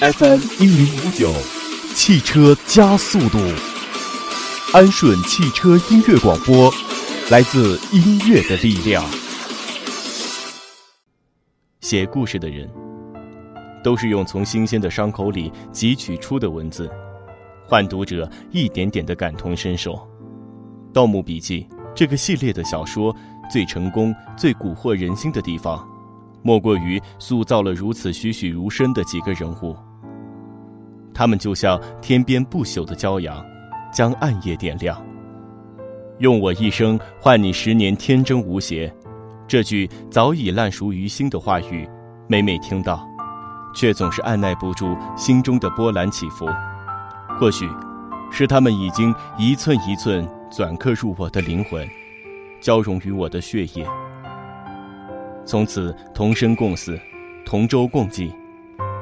FM 一零五九，汽车加速度。安顺汽车音乐广播，来自音乐的力量。写故事的人，都是用从新鲜的伤口里汲取出的文字，换读者一点点的感同身受。《盗墓笔记》这个系列的小说最成功、最蛊惑人心的地方，莫过于塑造了如此栩栩如生的几个人物。他们就像天边不朽的骄阳，将暗夜点亮。用我一生换你十年天真无邪，这句早已烂熟于心的话语，每每听到，却总是按耐不住心中的波澜起伏。或许，是他们已经一寸一寸篆刻入我的灵魂，交融于我的血液。从此同生共死，同舟共济，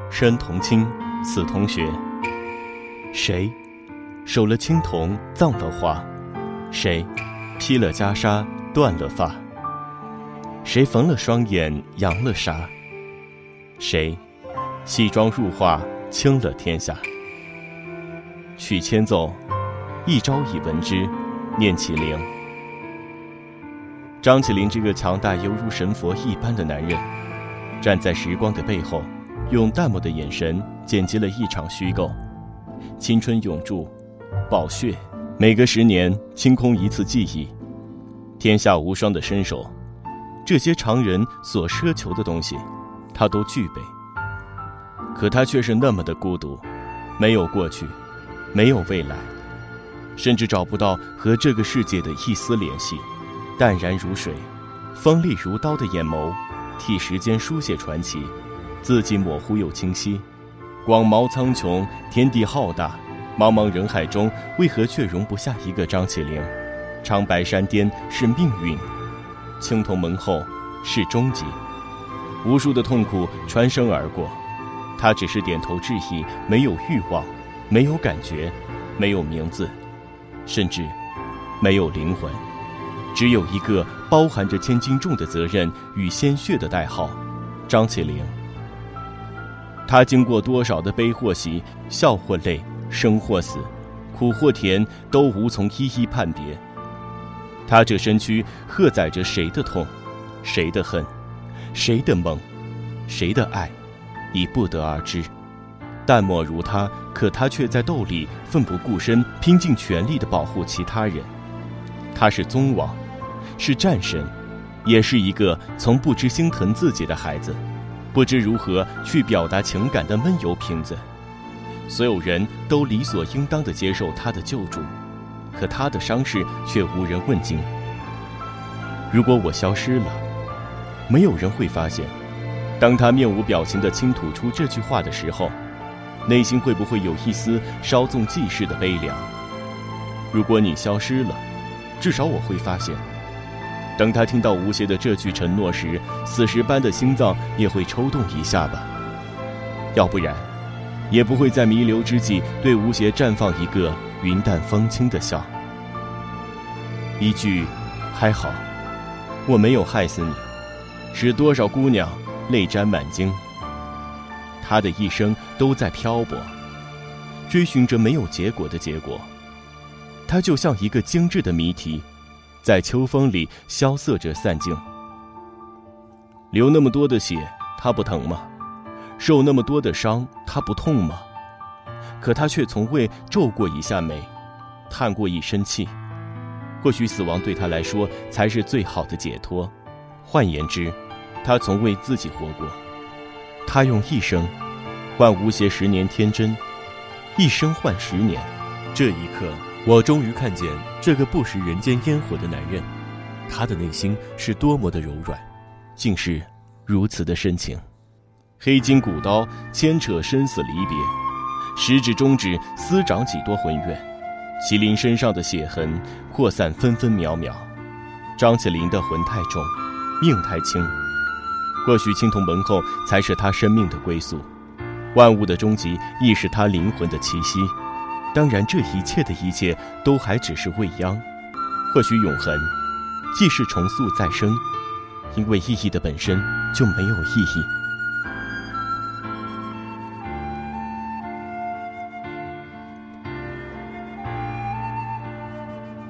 生同亲，死同学。谁守了青铜葬了花？谁披了袈裟断了发？谁缝了双眼扬了纱？谁西装入画倾了天下？曲千奏，一朝已闻之，念起灵。张起灵这个强大犹如神佛一般的男人，站在时光的背后，用淡漠的眼神剪辑了一场虚构。青春永驻，宝血，每隔十年清空一次记忆，天下无双的身手，这些常人所奢求的东西，他都具备。可他却是那么的孤独，没有过去，没有未来，甚至找不到和这个世界的一丝联系。淡然如水，锋利如刀的眼眸，替时间书写传奇，字迹模糊又清晰。广袤苍穹，天地浩大，茫茫人海中，为何却容不下一个张起灵？长白山巅是命运，青铜门后是终极。无数的痛苦穿身而过，他只是点头致意，没有欲望，没有感觉，没有名字，甚至没有灵魂，只有一个包含着千斤重的责任与鲜血的代号——张起灵。他经过多少的悲或喜，笑或泪，生或死，苦或甜，都无从一一判别。他这身躯荷载着谁的痛，谁的恨，谁的梦，谁的爱，已不得而知。淡漠如他，可他却在斗里奋不顾身，拼尽全力地保护其他人。他是宗王，是战神，也是一个从不知心疼自己的孩子。不知如何去表达情感的闷油瓶子，所有人都理所应当地接受他的救助，可他的伤势却无人问津。如果我消失了，没有人会发现。当他面无表情地倾吐出这句话的时候，内心会不会有一丝稍纵即逝的悲凉？如果你消失了，至少我会发现。当他听到吴邪的这句承诺时，死尸般的心脏也会抽动一下吧。要不然，也不会在弥留之际对吴邪绽放一个云淡风轻的笑。一句“还好，我没有害死你”，使多少姑娘泪沾满襟。他的一生都在漂泊，追寻着没有结果的结果。他就像一个精致的谜题。在秋风里萧瑟着散尽，流那么多的血，他不疼吗？受那么多的伤，他不痛吗？可他却从未皱过一下眉，叹过一声气。或许死亡对他来说才是最好的解脱。换言之，他从未自己活过。他用一生换吴邪十年天真，一生换十年。这一刻。我终于看见这个不食人间烟火的男人，他的内心是多么的柔软，竟是如此的深情。黑金古刀牵扯生死离别，食指中指撕长几多魂怨，麒麟身上的血痕扩散分分秒秒。张起灵的魂太重，命太轻，或许青铜门后才是他生命的归宿，万物的终极亦是他灵魂的栖息。当然这一切的一切都还只是未央。或许永恒既是重塑再生因为意义的本身就没有意义。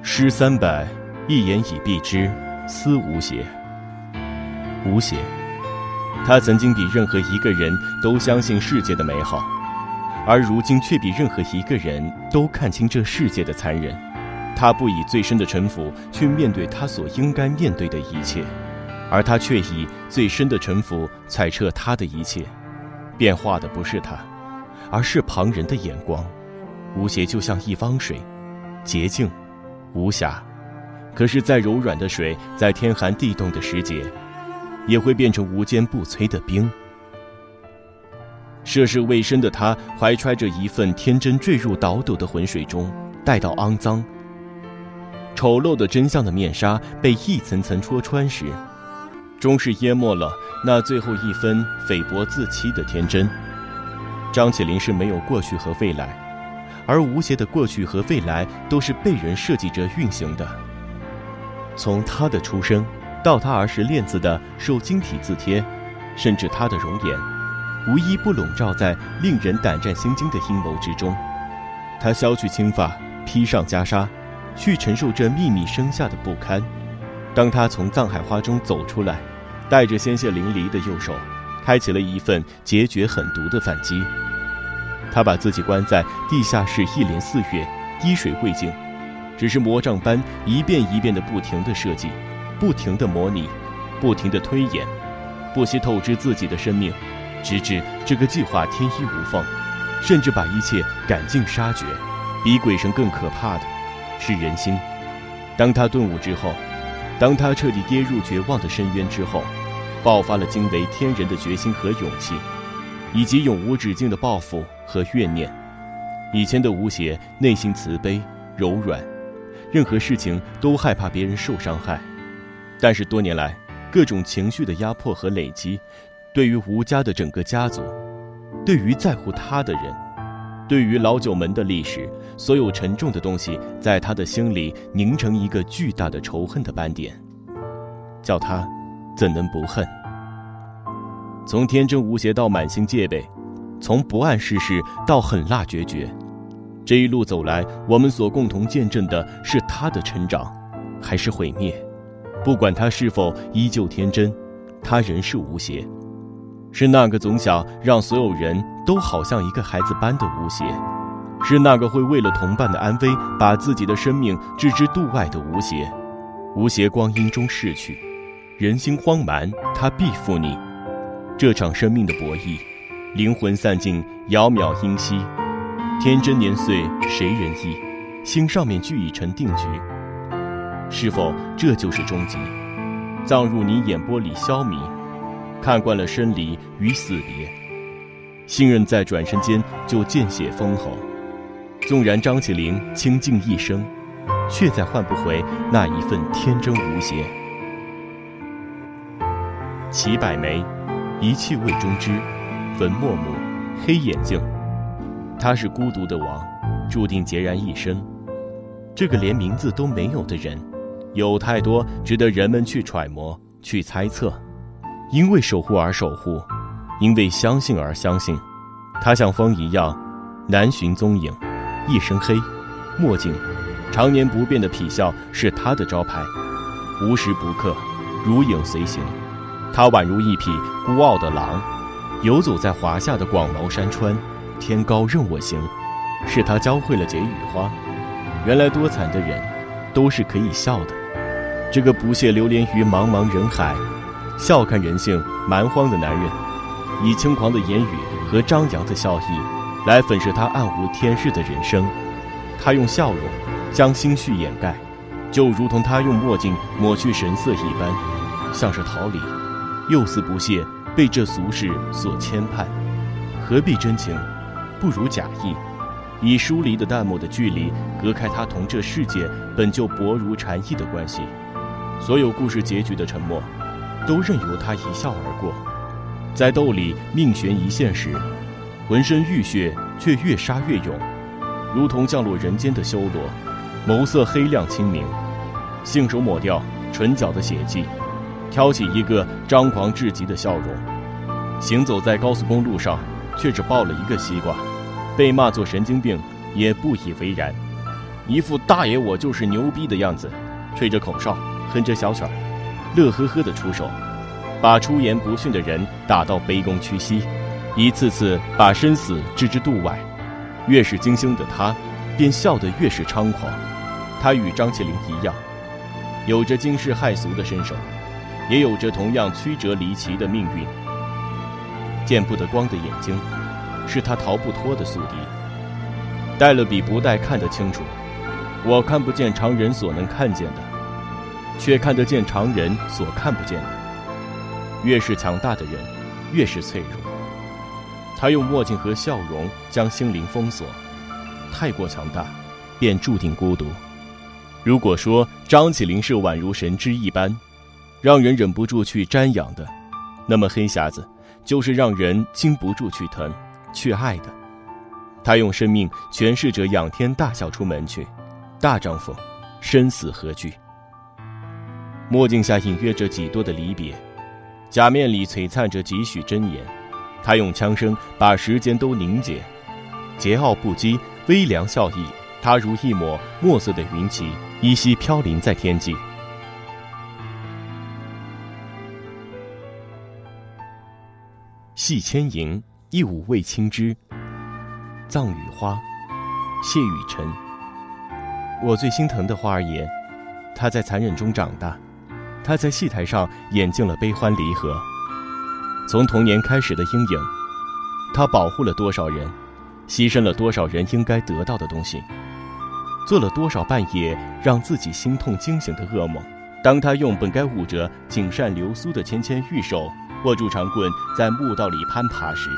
诗三百一言以蔽之思无邪。无邪他曾经比任何一个人都相信世界的美好而如今却比任何一个人都看清这世界的残忍。他不以最深的城府去面对他所应该面对的一切，而他却以最深的城府揣测他的一切。变化的不是他，而是旁人的眼光。无邪就像一汪水，洁净。无瑕，可是再柔软的水，在天寒地冻的时节，也会变成无坚不摧的冰。涉世未深的他，怀揣着一份天真，坠入倒斗的浑水中，待到肮脏、丑陋的真相的面纱被一层层戳穿时，终是淹没了那最后一分菲薄自欺的天真。张起灵是没有过去和未来。而吴邪的过去和未来都是被人设计着运行的。从他的出生，到他儿时练字的受晶体字帖，甚至他的容颜，无一不笼罩在令人胆战心惊的阴谋之中。他削去青发，披上袈裟，去承受这秘密生下的不堪。当他从藏海花中走出来，带着鲜血淋漓的右手，开启了一份决绝狠毒的反击。他把自己关在地下室一连四月，滴水未进，只是魔杖般一遍一遍的不停的设计，不停的模拟，不停的推演，不惜透支自己的生命，直至这个计划天衣无缝，甚至把一切赶尽杀绝。比鬼神更可怕的，是人心。当他顿悟之后，当他彻底跌入绝望的深渊之后，爆发了惊为天人的决心和勇气。以及永无止境的报复和怨念。以前的吴邪内心慈悲柔软，任何事情都害怕别人受伤害。但是多年来，各种情绪的压迫和累积，对于吴家的整个家族，对于在乎他的人，对于老九门的历史，所有沉重的东西，在他的心里凝成一个巨大的仇恨的斑点，叫他怎能不恨？从天真无邪到满心戒备，从不谙世事到狠辣决绝，这一路走来，我们所共同见证的是他的成长，还是毁灭？不管他是否依旧天真，他仍是无邪，是那个总想让所有人都好像一个孩子般的吴邪，是那个会为了同伴的安危把自己的生命置之度外的吴邪。吴邪光阴中逝去，人心荒蛮，他必负你。这场生命的博弈，灵魂散尽，杳渺音息，天真年岁谁人忆？心上面俱已成定局。是否这就是终极？葬入你眼波里消弭，看惯了生离与死别，信任在转身间就见血封喉。纵然张起灵倾尽一生，却再换不回那一份天真无邪。齐百梅。一气未终之，粉墨目，黑眼睛，他是孤独的王，注定孑然一身。这个连名字都没有的人，有太多值得人们去揣摩、去猜测。因为守护而守护，因为相信而相信。他像风一样，难寻踪影。一身黑，墨镜，常年不变的痞笑是他的招牌，无时不刻，如影随形。他宛如一匹孤傲的狼，游走在华夏的广袤山川。天高任我行，是他教会了解雨花。原来多惨的人，都是可以笑的。这个不屑流连于茫茫人海，笑看人性蛮荒的男人，以轻狂的言语和张扬的笑意，来粉饰他暗无天日的人生。他用笑容将心绪掩盖，就如同他用墨镜抹去神色一般，像是逃离。又似不屑被这俗世所牵绊，何必真情？不如假意，以疏离的淡漠的距离隔开他同这世界本就薄如蝉翼的关系。所有故事结局的沉默，都任由他一笑而过。在斗里命悬一线时，浑身浴血却越杀越勇，如同降落人间的修罗，眸色黑亮清明，信手抹掉唇角的血迹。挑起一个张狂至极的笑容，行走在高速公路上，却只抱了一个西瓜，被骂作神经病也不以为然。一副大爷我就是牛逼的样子，吹着口哨，哼着小曲儿，乐呵呵的出手，把出言不逊的人打到卑躬屈膝，一次次把生死置之度外。越是精心的他，便笑得越是猖狂。他与张起灵一样，有着惊世骇俗的身手，也有着同样曲折离奇的命运。见不得光的眼睛，是他逃不脱的宿敌。戴了比不戴看得清楚。我看不见常人所能看见的，却看得见常人所看不见的。越是强大的人，越是脆弱。他用墨镜和笑容将心灵封锁，太过强大，便注定孤独。如果说张起灵是宛如神之一般，让人忍不住去瞻仰的，那么黑匣子就是让人禁不住去疼、去爱的。他用生命诠释着仰天大笑出门去。大丈夫，生死何惧？墨镜下隐约着几多的离别，假面里璀璨着几许真言。他用枪声把时间都凝结，桀骜不羁，微凉笑意。他如一抹墨色的云旗，依稀飘零在天际。戏千吟，一舞为青枝。葬雨花，谢雨尘。我最心疼的花儿爷，他在残忍中长大，他在戏台上演尽了悲欢离合。从童年开始的阴影，他保护了多少人，牺牲了多少人应该得到的东西，做了多少半夜让自己心痛惊醒的噩梦。当他用本该捂着锦扇流苏的纤纤玉手握住长棍，在墓道里攀爬时。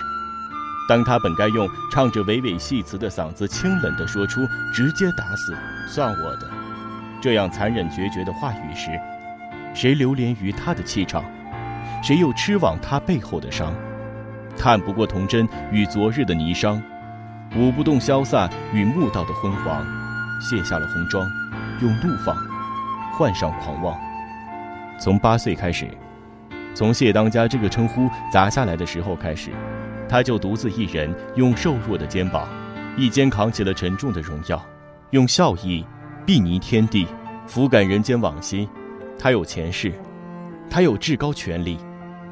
当他本该用唱着娓娓戏词的嗓子，清冷地说出“直接打死，算我的”这样残忍决绝的话语时，谁流连于他的气场，谁又痴往他背后的伤？看不过童真与昨日的霓裳，舞不动潇洒与墓道的昏黄，卸下了红妆，用怒放换上狂妄。从八岁开始，从谢当家这个称呼砸下来的时候开始。他就独自一人，用瘦弱的肩膀，一肩扛起了沉重的荣耀，用笑意睥睨天地，抚感人间往昔。他有前世，他有至高权力，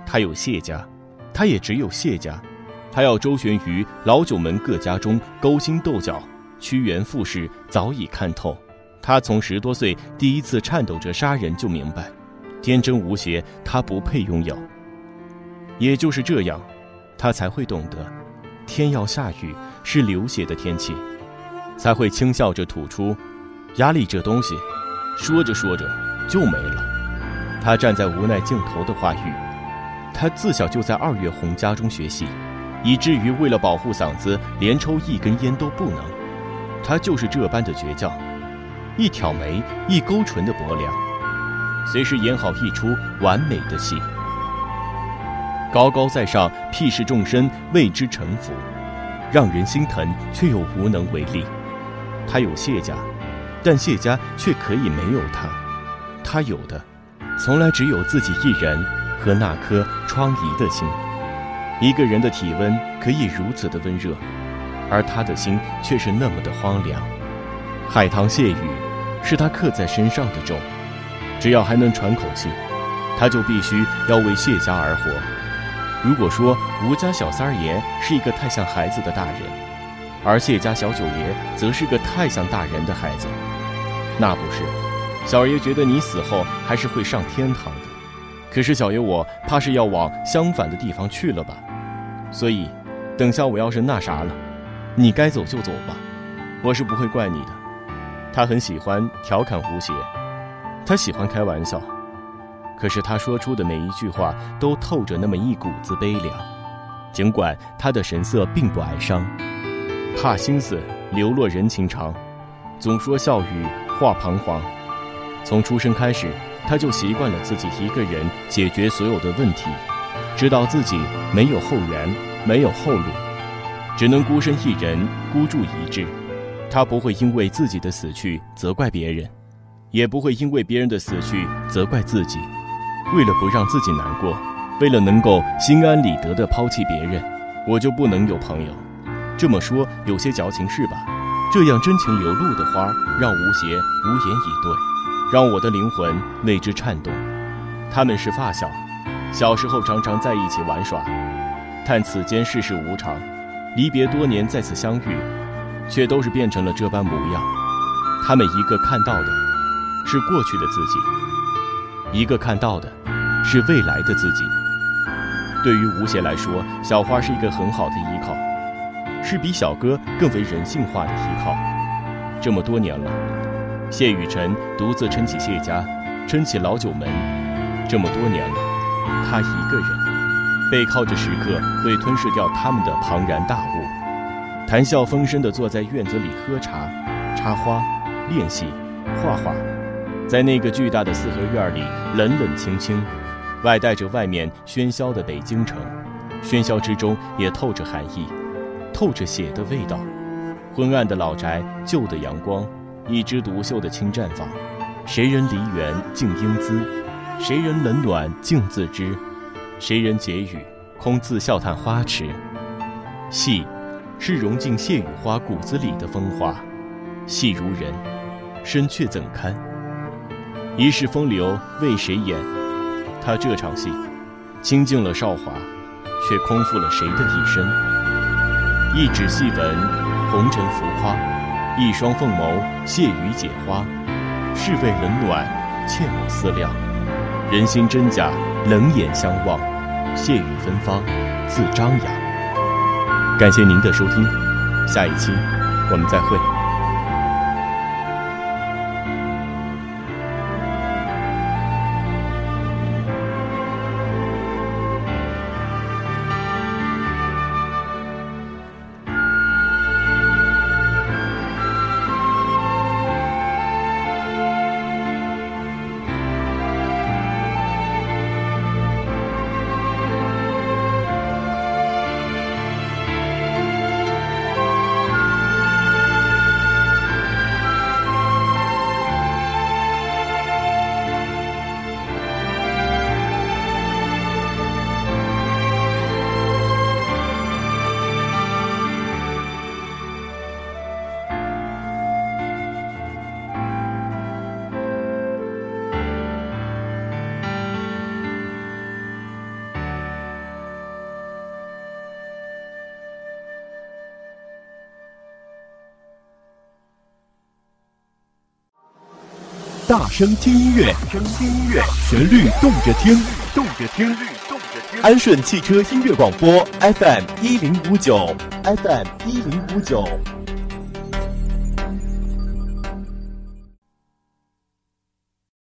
他有谢家，他也只有谢家。他要周旋于老九门各家中，勾心斗角，屈原附势，早已看透。他从十多岁第一次颤抖着杀人，就明白，天真无邪，他不配拥有。也就是这样。他才会懂得，天要下雨是流血的天气，才会轻笑着吐出：“压力这东西，说着说着就没了。”他站在无奈尽头的话语，他自小就在二月红家中学习，以至于为了保护嗓子，连抽一根烟都不能。他就是这般的倔强，一挑眉，一勾唇的薄凉，随时演好一出完美的戏。高高在上，屁视众生，为之臣服，让人心疼，却又无能为力。他有谢家，但谢家却可以没有他。他有的，从来只有自己一人和那颗疮痍的心。一个人的体温可以如此的温热，而他的心却是那么的荒凉。海棠谢雨，是他刻在身上的咒。只要还能喘口气，他就必须要为谢家而活。如果说吴家小三爷是一个太像孩子的大人，而谢家小九爷则是个太像大人的孩子，那不是。小爷觉得你死后还是会上天堂的，可是小爷我怕是要往相反的地方去了吧。所以，等下我要是那啥了，你该走就走吧，我是不会怪你的。他很喜欢调侃吴邪，他喜欢开玩笑。可是他说出的每一句话都透着那么一股子悲凉，尽管他的神色并不哀伤，怕心思流落人情长，总说笑语话彷徨。从出生开始，他就习惯了自己一个人解决所有的问题，知道自己没有后援，没有后路，只能孤身一人孤注一掷。他不会因为自己的死去责怪别人，也不会因为别人的死去责怪自己。为了不让自己难过，为了能够心安理得地抛弃别人，我就不能有朋友。这么说有些矫情是吧？这样真情流露的花，让吴邪无言以对，让我的灵魂为之颤动。他们是发小，小时候常常在一起玩耍，但此间世事无常，离别多年再次相遇，却都是变成了这般模样。他们一个看到的，是过去的自己；一个看到的，是未来的自己。对于吴邪来说，小花是一个很好的依靠。是比小哥更为人性化的依靠。这么多年了，谢雨辰独自撑起谢家，撑起老九门。这么多年了，他一个人背靠着时刻会吞噬掉他们的庞然大物，谈笑风生地坐在院子里喝茶、插花、练习、画画。在那个巨大的四合院里，冷冷清清，外带着外面喧嚣的北京城，喧嚣之中也透着寒意。透着血的味道，昏暗的老宅，旧的阳光，一枝独秀的青绽放。谁人梨园静英姿？谁人冷暖静自知？谁人解语空自笑叹花痴？戏，是融进谢雨花骨子里的风华。戏如人，身却怎堪？一世风流为谁演？他这场戏，倾尽了韶华，却空负了谁的一生？一纸戏文，红尘浮夸；一双凤眸，谢雨解花。是非冷暖，切莫思量。人心真假，冷眼相望。谢雨芬芳，自张扬。感谢您的收听，下一期我们再会。大声听音乐，大声听音乐，旋律动着听，动着听，律动着听。安顺汽车音乐广播 FM 一零五九，FM 一零五九。